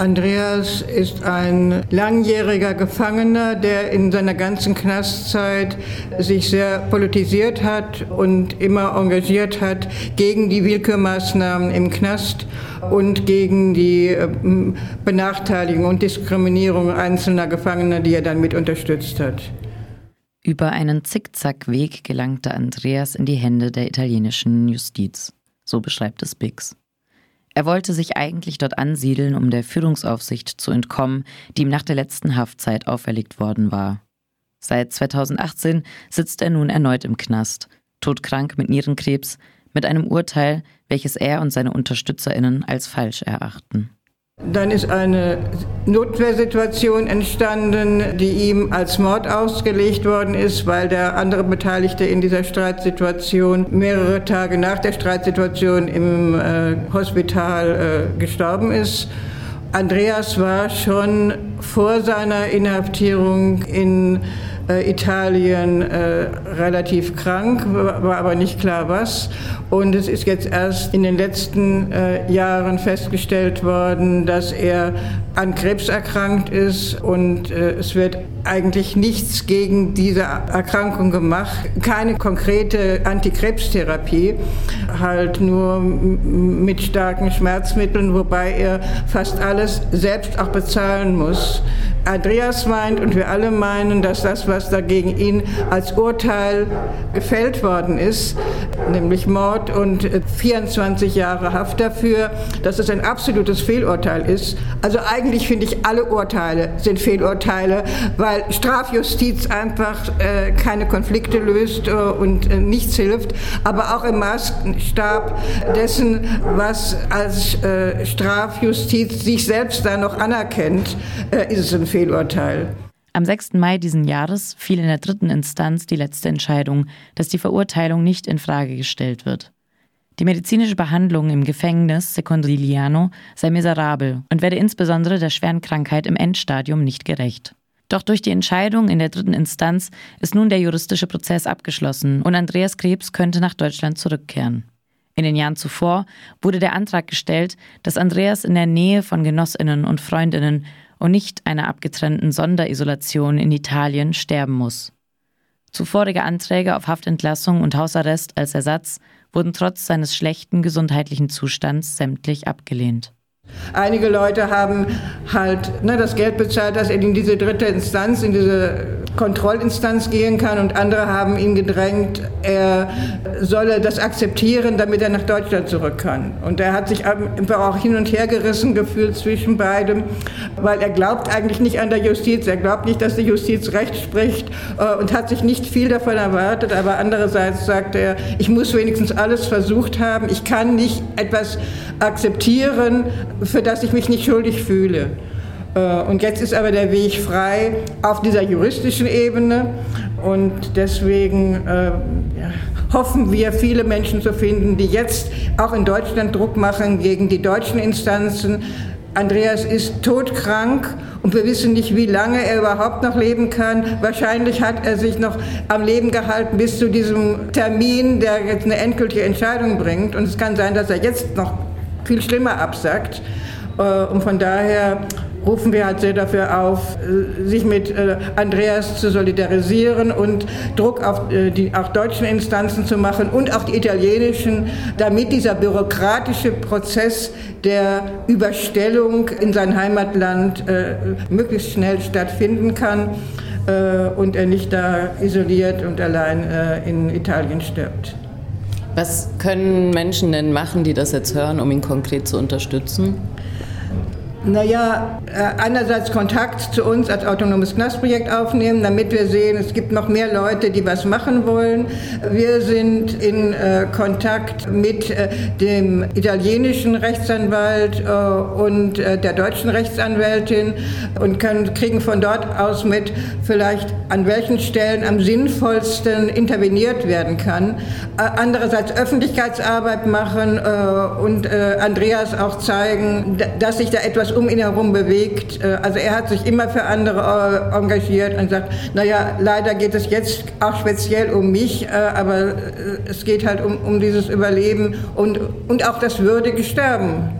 Andreas ist ein langjähriger Gefangener, der in seiner ganzen Knastzeit sich sehr politisiert hat und immer engagiert hat gegen die Willkürmaßnahmen im Knast und gegen die ähm, Benachteiligung und Diskriminierung einzelner Gefangener, die er dann mit unterstützt hat. Über einen Zickzackweg gelangte Andreas in die Hände der italienischen Justiz. So beschreibt es Biggs. Er wollte sich eigentlich dort ansiedeln, um der Führungsaufsicht zu entkommen, die ihm nach der letzten Haftzeit auferlegt worden war. Seit 2018 sitzt er nun erneut im Knast, todkrank mit Nierenkrebs, mit einem Urteil, welches er und seine Unterstützerinnen als falsch erachten. Dann ist eine Notwehrsituation entstanden, die ihm als Mord ausgelegt worden ist, weil der andere Beteiligte in dieser Streitsituation mehrere Tage nach der Streitsituation im äh, Hospital äh, gestorben ist. Andreas war schon vor seiner Inhaftierung in Italien äh, relativ krank, war aber nicht klar was. Und es ist jetzt erst in den letzten äh, Jahren festgestellt worden, dass er an Krebs erkrankt ist und äh, es wird eigentlich nichts gegen diese Erkrankung gemacht. Keine konkrete Antikrebstherapie, halt nur mit starken Schmerzmitteln, wobei er fast alles selbst auch bezahlen muss. Andreas meint und wir alle meinen, dass das, was dagegen ihn als Urteil gefällt worden ist, nämlich Mord und 24 Jahre Haft dafür, dass es ein absolutes Fehlurteil ist. Also eigentlich finde ich, alle Urteile sind Fehlurteile, weil Strafjustiz einfach äh, keine Konflikte löst äh, und äh, nichts hilft, aber auch im Maßstab dessen, was als äh, Strafjustiz sich selbst da noch anerkennt, äh, ist es ein Fehlurteil. Am 6. Mai diesen Jahres fiel in der dritten Instanz die letzte Entscheidung, dass die Verurteilung nicht in Frage gestellt wird. Die medizinische Behandlung im Gefängnis Secondiliano sei miserabel und werde insbesondere der schweren Krankheit im Endstadium nicht gerecht. Doch durch die Entscheidung in der dritten Instanz ist nun der juristische Prozess abgeschlossen und Andreas Krebs könnte nach Deutschland zurückkehren. In den Jahren zuvor wurde der Antrag gestellt, dass Andreas in der Nähe von Genossinnen und Freundinnen und nicht einer abgetrennten Sonderisolation in Italien sterben muss. Zuvorige Anträge auf Haftentlassung und Hausarrest als Ersatz wurden trotz seines schlechten gesundheitlichen Zustands sämtlich abgelehnt. Einige Leute haben halt ne, das Geld bezahlt, dass er in diese dritte Instanz, in diese Kontrollinstanz gehen kann und andere haben ihn gedrängt, er solle das akzeptieren, damit er nach Deutschland zurück kann. Und er hat sich auch hin und her gerissen gefühlt zwischen beidem, weil er glaubt eigentlich nicht an der Justiz, er glaubt nicht, dass die Justiz Recht spricht äh, und hat sich nicht viel davon erwartet, aber andererseits sagt er, ich muss wenigstens alles versucht haben, ich kann nicht etwas akzeptieren, für das ich mich nicht schuldig fühle. Äh, und jetzt ist aber der Weg frei auf dieser juristischen Ebene und deswegen äh, hoffen wir, viele Menschen zu finden, die jetzt auch in Deutschland Druck machen gegen die deutschen Instanzen. Andreas ist todkrank und wir wissen nicht, wie lange er überhaupt noch leben kann. Wahrscheinlich hat er sich noch am Leben gehalten bis zu diesem Termin, der jetzt eine endgültige Entscheidung bringt. Und es kann sein, dass er jetzt noch viel schlimmer absagt. Äh, und von daher rufen wir halt sehr dafür auf, äh, sich mit äh, Andreas zu solidarisieren und Druck auf die auch deutschen Instanzen zu machen und auch die italienischen, damit dieser bürokratische Prozess der Überstellung in sein Heimatland möglichst schnell stattfinden kann und er nicht da isoliert und allein in Italien stirbt. Was können Menschen denn machen, die das jetzt hören, um ihn konkret zu unterstützen? Naja, äh, einerseits Kontakt zu uns als autonomes Knastprojekt aufnehmen, damit wir sehen, es gibt noch mehr Leute, die was machen wollen. Wir sind in äh, Kontakt mit äh, dem italienischen Rechtsanwalt und der deutschen Rechtsanwältin und können, kriegen von dort aus mit, vielleicht an welchen Stellen am sinnvollsten interveniert werden kann. Andererseits Öffentlichkeitsarbeit machen und Andreas auch zeigen, dass sich da etwas um ihn herum bewegt. Äh, also er hat sich immer für andere äh, engagiert und sagt, naja, leider geht es jetzt auch speziell um mich, äh, aber es geht halt um, um dieses Überleben und, und auch das würdige Sterben.